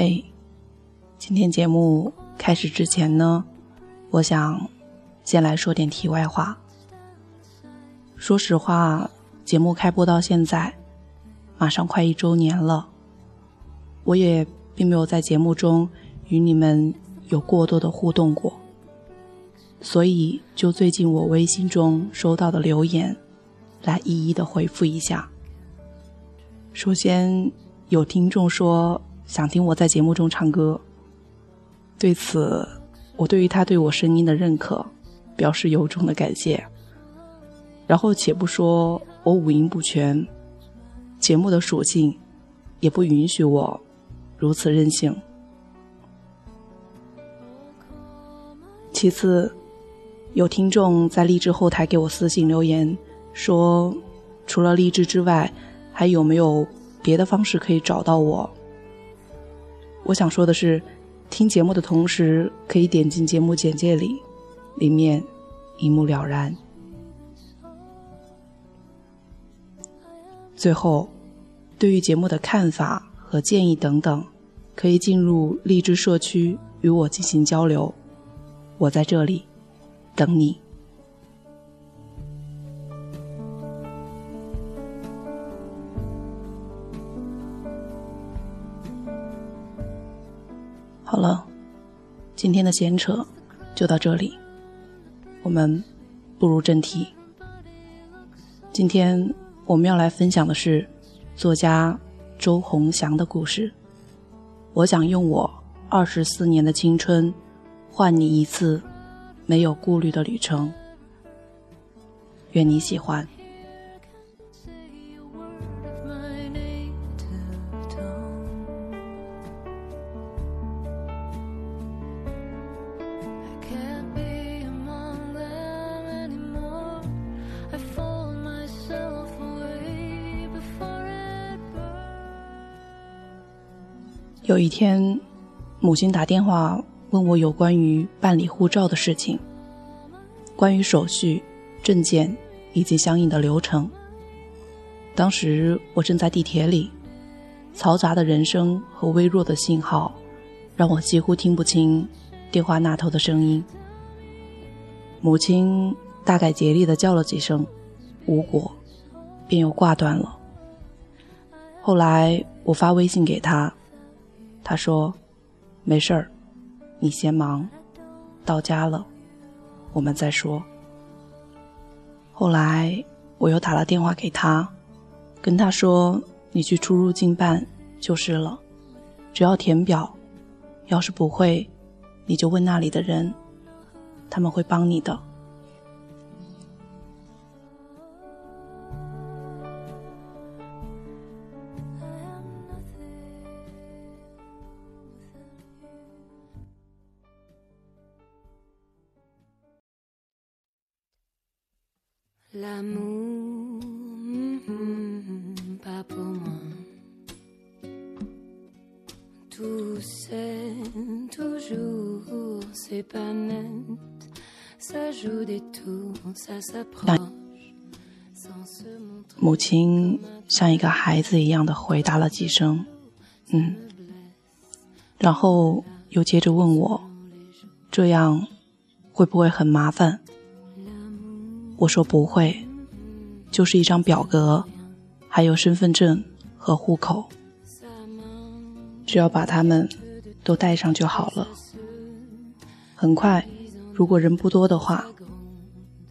嘿，今天节目开始之前呢，我想先来说点题外话。说实话，节目开播到现在，马上快一周年了，我也并没有在节目中与你们有过多的互动过，所以就最近我微信中收到的留言，来一一的回复一下。首先有听众说。想听我在节目中唱歌，对此，我对于他对我声音的认可，表示由衷的感谢。然后，且不说我五音不全，节目的属性也不允许我如此任性。其次，有听众在励志后台给我私信留言，说除了励志之外，还有没有别的方式可以找到我？我想说的是，听节目的同时可以点进节目简介里，里面一目了然。最后，对于节目的看法和建议等等，可以进入励志社区与我进行交流。我在这里等你。好了，今天的闲扯就到这里，我们步入正题。今天我们要来分享的是作家周鸿祥的故事。我想用我二十四年的青春，换你一次没有顾虑的旅程。愿你喜欢。有一天，母亲打电话问我有关于办理护照的事情，关于手续、证件以及相应的流程。当时我正在地铁里，嘈杂的人声和微弱的信号，让我几乎听不清电话那头的声音。母亲大概竭力的叫了几声，无果，便又挂断了。后来我发微信给她。他说：“没事儿，你先忙，到家了，我们再说。”后来我又打了电话给他，跟他说：“你去出入境办就是了，只要填表，要是不会，你就问那里的人，他们会帮你的。”一个孩子一样的回答了几声嗯然后又接着问我这样会不会很麻烦我说不会，就是一张表格，还有身份证和户口，只要把他们都带上就好了。很快，如果人不多的话。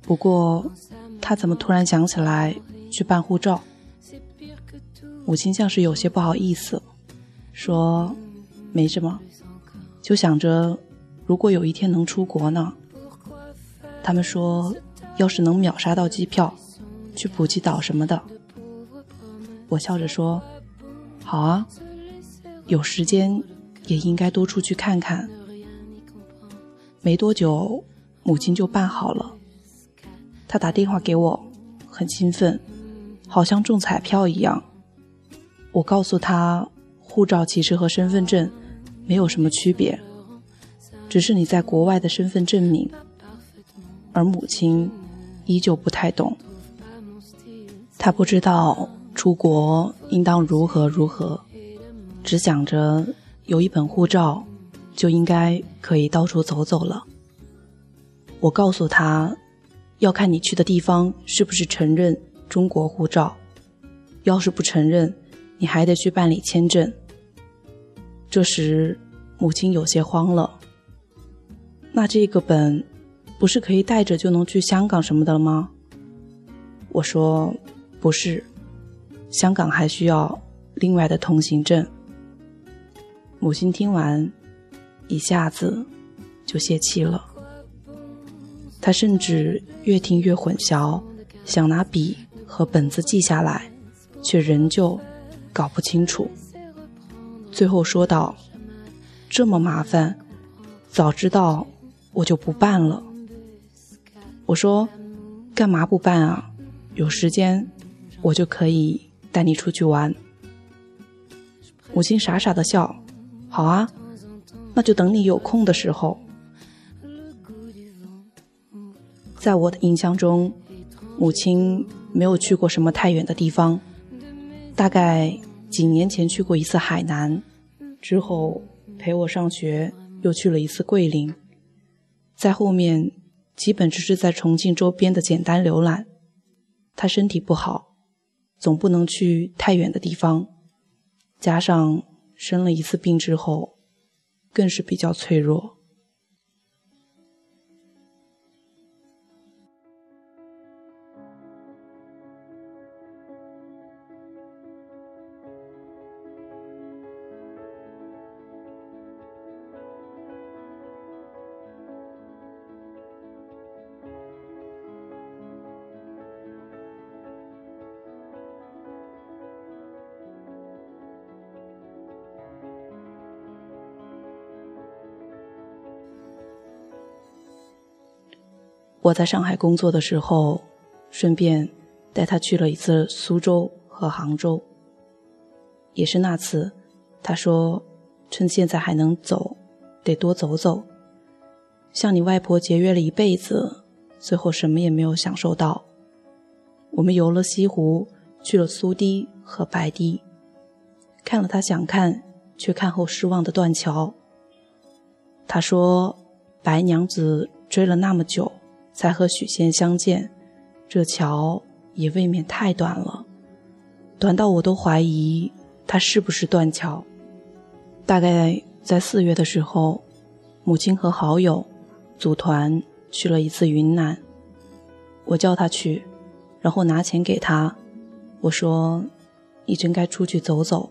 不过，他怎么突然想起来去办护照？母亲像是有些不好意思，说：“没什么，就想着如果有一天能出国呢。”他们说。要是能秒杀到机票，去普吉岛什么的，我笑着说：“好啊，有时间也应该多出去看看。”没多久，母亲就办好了。她打电话给我，很兴奋，好像中彩票一样。我告诉他，护照其实和身份证没有什么区别，只是你在国外的身份证明。而母亲。依旧不太懂，他不知道出国应当如何如何，只想着有一本护照，就应该可以到处走走了。我告诉他，要看你去的地方是不是承认中国护照，要是不承认，你还得去办理签证。这时，母亲有些慌了。那这个本，不是可以带着就能去香港什么的了吗？我说，不是，香港还需要另外的通行证。母亲听完，一下子就泄气了。她甚至越听越混淆，想拿笔和本子记下来，却仍旧搞不清楚。最后说道：“这么麻烦，早知道我就不办了。”我说：“干嘛不办啊？有时间，我就可以带你出去玩。”母亲傻傻的笑。好啊，那就等你有空的时候。在我的印象中，母亲没有去过什么太远的地方，大概几年前去过一次海南，之后陪我上学又去了一次桂林，在后面基本只是在重庆周边的简单浏览。他身体不好，总不能去太远的地方，加上。生了一次病之后，更是比较脆弱。我在上海工作的时候，顺便带他去了一次苏州和杭州。也是那次，他说：“趁现在还能走，得多走走。像你外婆节约了一辈子，最后什么也没有享受到。”我们游了西湖，去了苏堤和白堤，看了他想看却看后失望的断桥。他说：“白娘子追了那么久。”才和许仙相见，这桥也未免太短了，短到我都怀疑它是不是断桥。大概在四月的时候，母亲和好友组团去了一次云南，我叫他去，然后拿钱给他，我说：“你真该出去走走，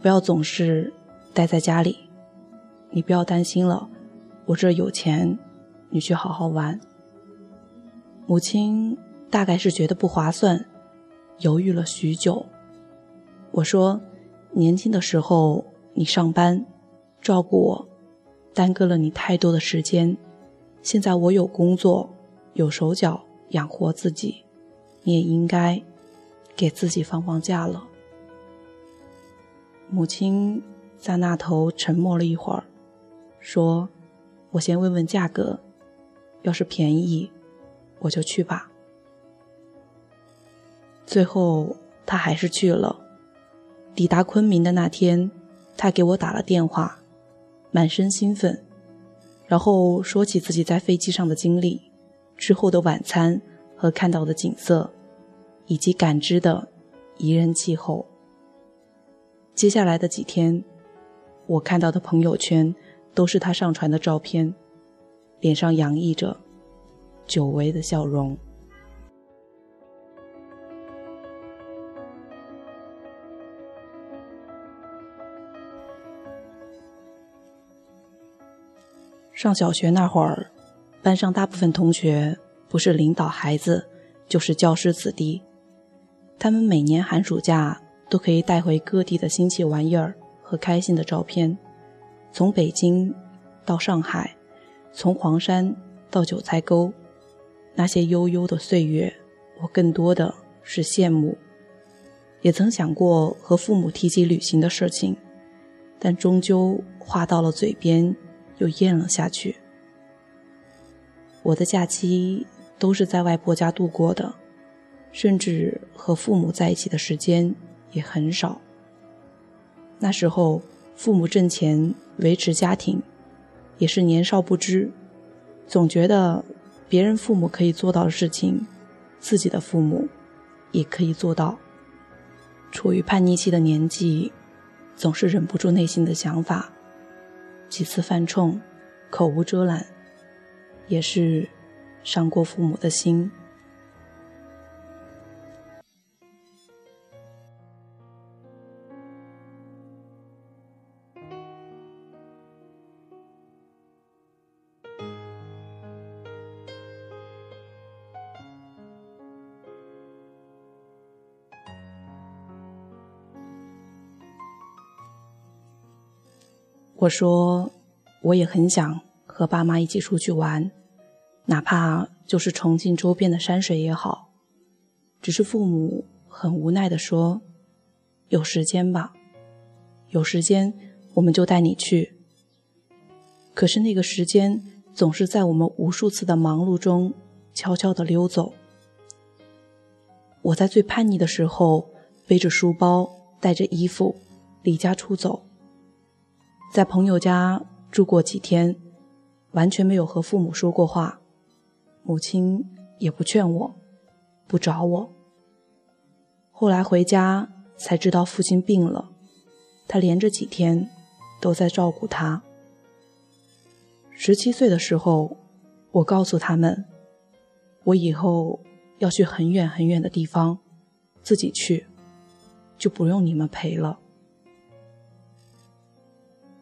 不要总是待在家里。你不要担心了，我这有钱，你去好好玩。”母亲大概是觉得不划算，犹豫了许久。我说：“年轻的时候你上班，照顾我，耽搁了你太多的时间。现在我有工作，有手脚养活自己，你也应该给自己放放假了。”母亲在那头沉默了一会儿，说：“我先问问价格，要是便宜。”我就去吧。最后，他还是去了。抵达昆明的那天，他给我打了电话，满身兴奋，然后说起自己在飞机上的经历、之后的晚餐和看到的景色，以及感知的宜人气候。接下来的几天，我看到的朋友圈都是他上传的照片，脸上洋溢着。久违的笑容。上小学那会儿，班上大部分同学不是领导孩子，就是教师子弟。他们每年寒暑假都可以带回各地的新奇玩意儿和开心的照片，从北京到上海，从黄山到九寨沟。那些悠悠的岁月，我更多的是羡慕。也曾想过和父母提起旅行的事情，但终究话到了嘴边又咽了下去。我的假期都是在外婆家度过的，甚至和父母在一起的时间也很少。那时候，父母挣钱维持家庭，也是年少不知，总觉得别人父母可以做到的事情，自己的父母也可以做到。处于叛逆期的年纪，总是忍不住内心的想法，几次犯冲，口无遮拦，也是伤过父母的心。我说，我也很想和爸妈一起出去玩，哪怕就是重庆周边的山水也好。只是父母很无奈地说：“有时间吧，有时间我们就带你去。”可是那个时间总是在我们无数次的忙碌中悄悄地溜走。我在最叛逆的时候，背着书包，带着衣服，离家出走。在朋友家住过几天，完全没有和父母说过话，母亲也不劝我，不找我。后来回家才知道父亲病了，他连着几天都在照顾他。十七岁的时候，我告诉他们，我以后要去很远很远的地方，自己去，就不用你们陪了。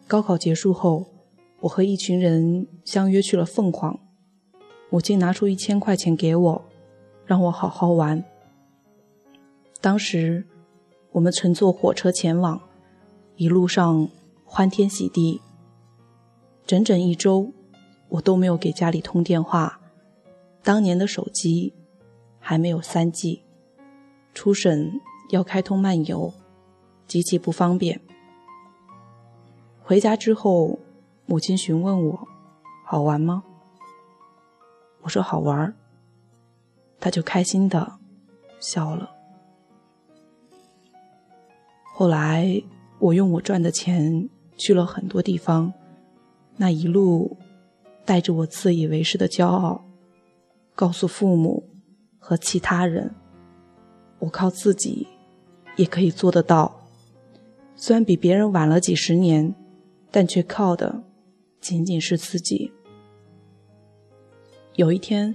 高考结束后，我和一群人相约去了凤凰。母亲拿出一千块钱给我，让我好好玩。当时我们乘坐火车前往，一路上欢天喜地。整整一周，我都没有给家里通电话。当年的手机还没有三 G，出省要开通漫游，极其不方便。回家之后，母亲询问我：“好玩吗？”我说：“好玩。”他就开心的笑了。后来，我用我赚的钱去了很多地方，那一路带着我自以为是的骄傲，告诉父母和其他人：“我靠自己也可以做得到，虽然比别人晚了几十年。”但却靠的仅仅是自己。有一天，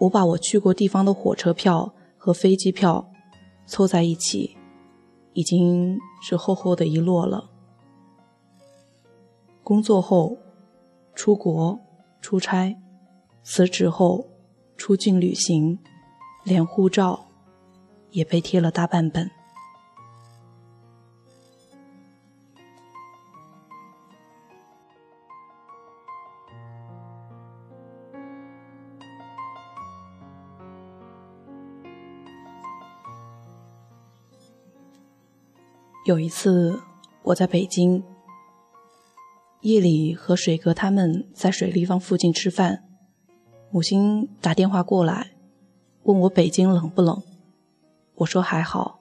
我把我去过地方的火车票和飞机票凑在一起，已经是厚厚的一摞了。工作后出国出差，辞职后出境旅行，连护照也被贴了大半本。有一次，我在北京，夜里和水哥他们在水立方附近吃饭，母亲打电话过来，问我北京冷不冷，我说还好，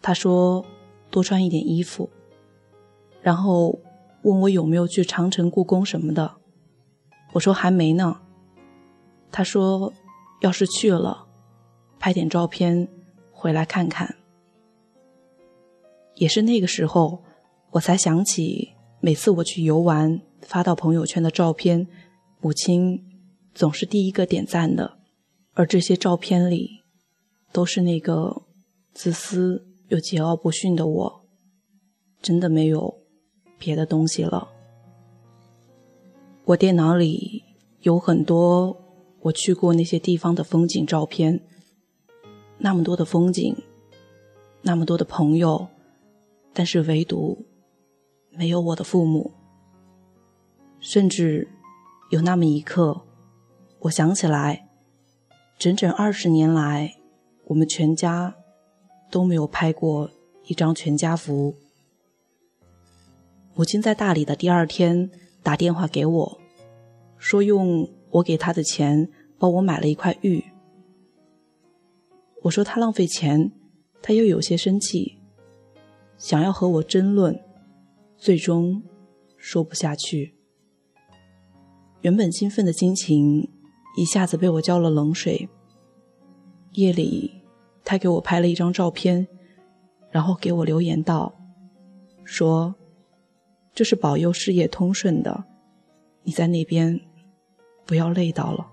他说多穿一点衣服，然后问我有没有去长城、故宫什么的，我说还没呢，他说要是去了，拍点照片回来看看。也是那个时候，我才想起，每次我去游玩发到朋友圈的照片，母亲总是第一个点赞的，而这些照片里，都是那个自私又桀骜不驯的我，真的没有别的东西了。我电脑里有很多我去过那些地方的风景照片，那么多的风景，那么多的朋友。但是唯独没有我的父母，甚至有那么一刻，我想起来，整整二十年来，我们全家都没有拍过一张全家福。母亲在大理的第二天打电话给我，说用我给她的钱帮我买了一块玉。我说她浪费钱，她又有些生气。想要和我争论，最终说不下去。原本兴奋的心情一下子被我浇了冷水。夜里，他给我拍了一张照片，然后给我留言道：“说这是保佑事业通顺的，你在那边不要累到了。”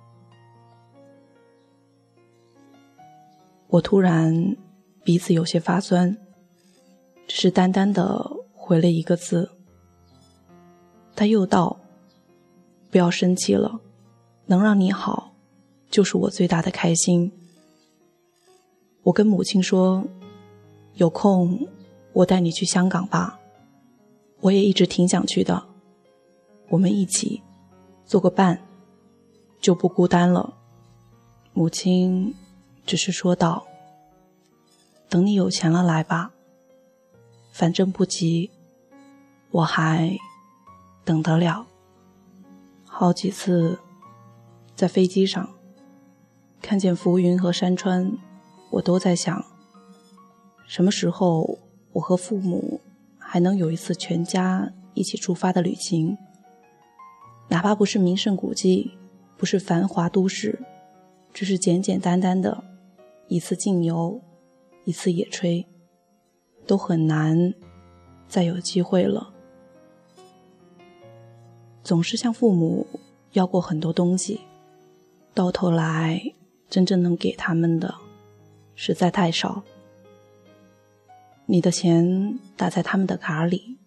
我突然鼻子有些发酸，只是淡淡的回了一个字。他又道：“不要生气了，能让你好，就是我最大的开心。”我跟母亲说：“有空我带你去香港吧，我也一直挺想去的。我们一起做个伴，就不孤单了。”母亲。只是说道：“等你有钱了来吧，反正不急，我还等得了。”好几次在飞机上看见浮云和山川，我都在想：什么时候我和父母还能有一次全家一起出发的旅行？哪怕不是名胜古迹，不是繁华都市，只是简简单单的。一次静游，一次野炊，都很难再有机会了。总是向父母要过很多东西，到头来真正能给他们的实在太少。你的钱打在他们的卡里，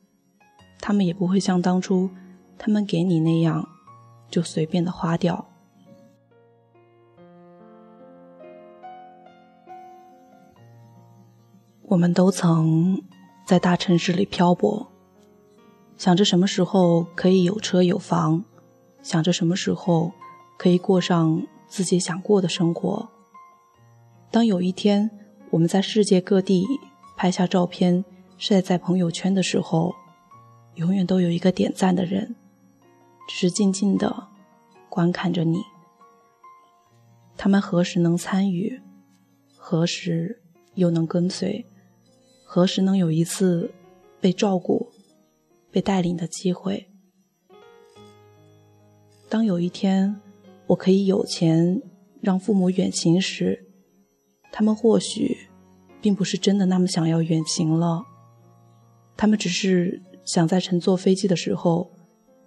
他们也不会像当初他们给你那样就随便的花掉。我们都曾在大城市里漂泊，想着什么时候可以有车有房，想着什么时候可以过上自己想过的生活。当有一天我们在世界各地拍下照片晒在朋友圈的时候，永远都有一个点赞的人，只是静静的观看着你。他们何时能参与？何时又能跟随？何时能有一次被照顾、被带领的机会？当有一天我可以有钱让父母远行时，他们或许并不是真的那么想要远行了，他们只是想在乘坐飞机的时候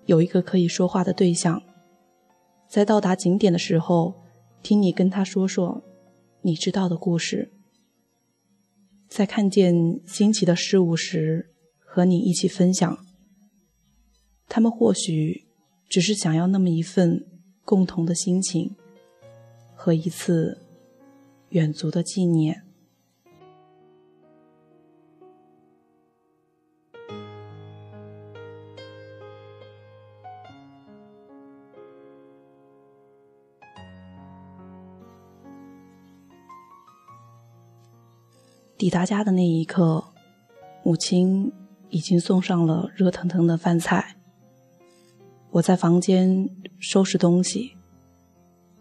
有一个可以说话的对象，在到达景点的时候听你跟他说说你知道的故事。在看见新奇的事物时，和你一起分享。他们或许只是想要那么一份共同的心情，和一次远足的纪念。抵达家的那一刻，母亲已经送上了热腾腾的饭菜。我在房间收拾东西，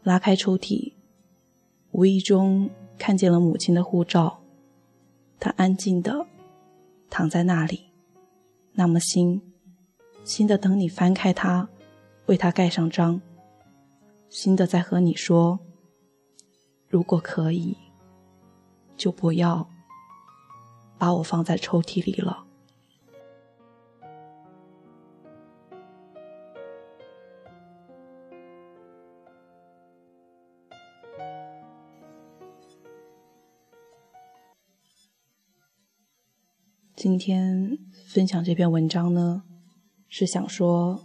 拉开抽屉，无意中看见了母亲的护照。她安静的躺在那里，那么新，新的等你翻开它，为它盖上章，新的在和你说：如果可以，就不要。把我放在抽屉里了。今天分享这篇文章呢，是想说，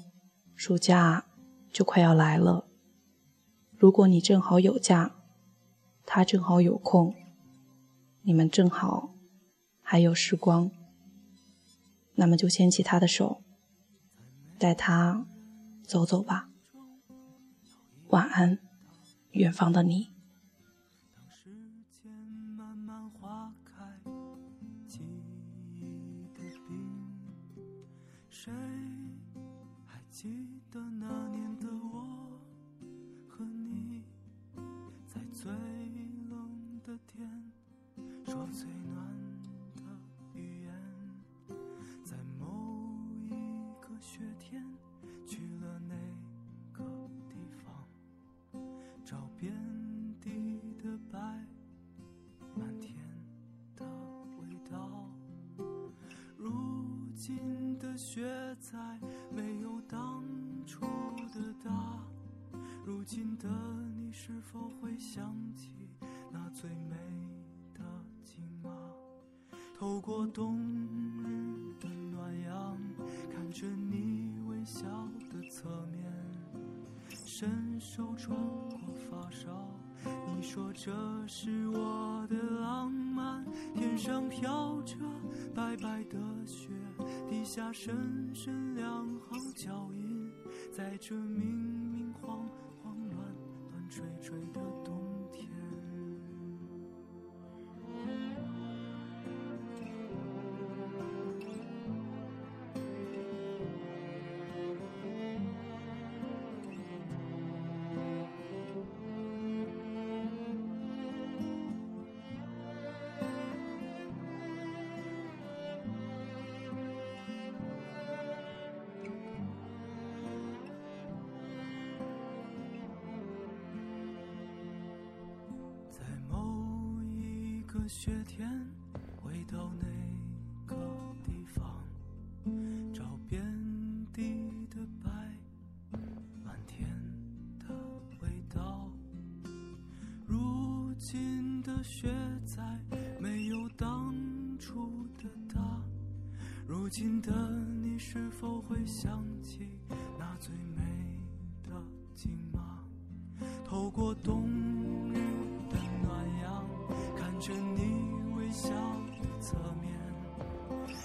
暑假就快要来了。如果你正好有假，他正好有空，你们正好。还有时光，那么就牵起他的手，带他走走吧。晚安，远方的你。雪再没有当初的大，如今的你是否会想起那最美的景马？透过冬日的暖阳，看着你微笑的侧面，伸手穿过发梢。你说这是我的浪漫，天上飘着白白的雪，下深深两行脚印，在这明明晃晃乱乱吹吹的冬雪天，回到那个地方，找遍地的白，满天的味道。如今的雪再没有当初的大，如今的你是否会想起那最美的景马？透过冬笑的侧面，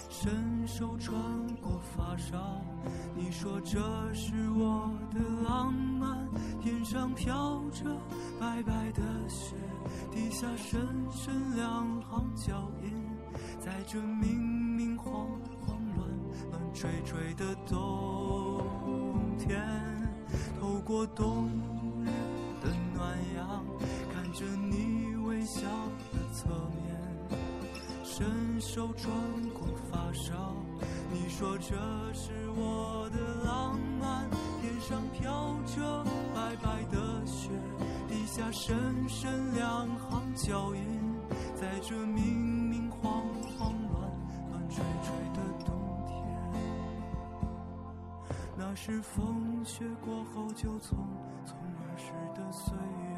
伸手穿过发梢。你说这是我的浪漫，天上飘着白白的雪，地下深深两行脚印，在这明明晃晃乱乱吹吹的冬天，透过冬手穿过发梢。你说这是我的浪漫，天上飘着白白的雪，地下深深两行脚印，在这明明晃晃乱乱吹吹的冬天。那是风雪过后就匆匆而逝的岁月。